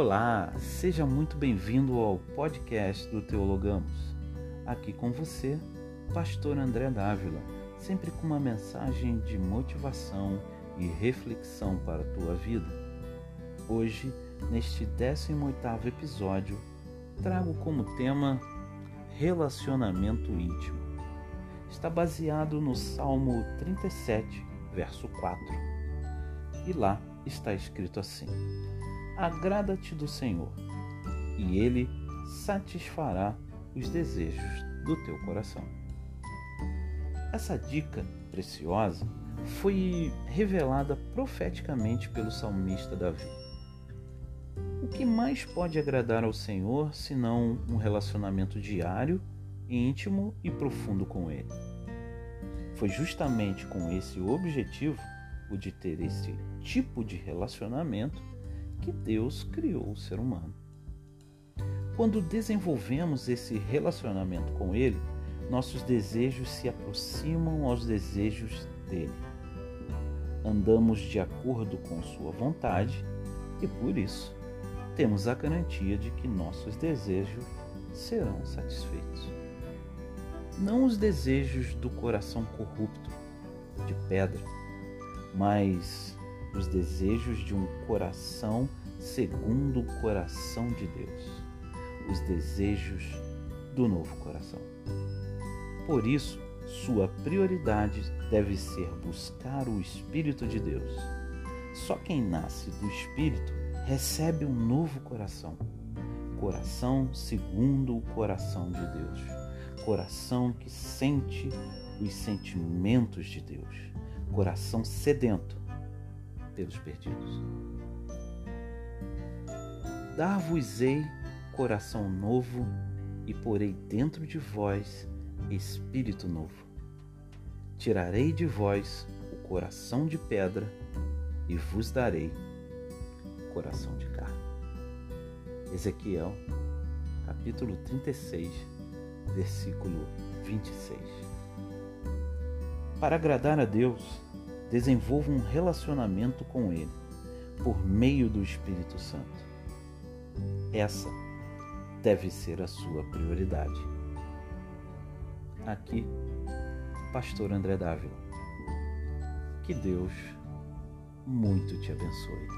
Olá, seja muito bem-vindo ao podcast do Teologamos. Aqui com você, Pastor André Dávila, sempre com uma mensagem de motivação e reflexão para a tua vida. Hoje, neste 18º episódio, trago como tema relacionamento íntimo. Está baseado no Salmo 37, verso 4. E lá está escrito assim: Agrada-te do Senhor, e ele satisfará os desejos do teu coração. Essa dica preciosa foi revelada profeticamente pelo salmista Davi. O que mais pode agradar ao Senhor senão um relacionamento diário, íntimo e profundo com Ele? Foi justamente com esse objetivo, o de ter esse tipo de relacionamento, que Deus criou o ser humano. Quando desenvolvemos esse relacionamento com Ele, nossos desejos se aproximam aos desejos dele. Andamos de acordo com Sua vontade e, por isso, temos a garantia de que nossos desejos serão satisfeitos. Não os desejos do coração corrupto, de pedra, mas os desejos de um coração segundo o coração de Deus, os desejos do novo coração. Por isso, sua prioridade deve ser buscar o Espírito de Deus. Só quem nasce do Espírito recebe um novo coração, coração segundo o coração de Deus, coração que sente os sentimentos de Deus, coração sedento pelos perdidos. Dar-vos-ei coração novo e porei dentro de vós espírito novo. Tirarei de vós o coração de pedra e vos darei coração de carne. Ezequiel, capítulo 36, versículo 26. Para agradar a Deus, desenvolva um relacionamento com Ele por meio do Espírito Santo. Essa deve ser a sua prioridade. Aqui, Pastor André Dávila. Que Deus muito te abençoe.